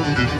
You.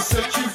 set you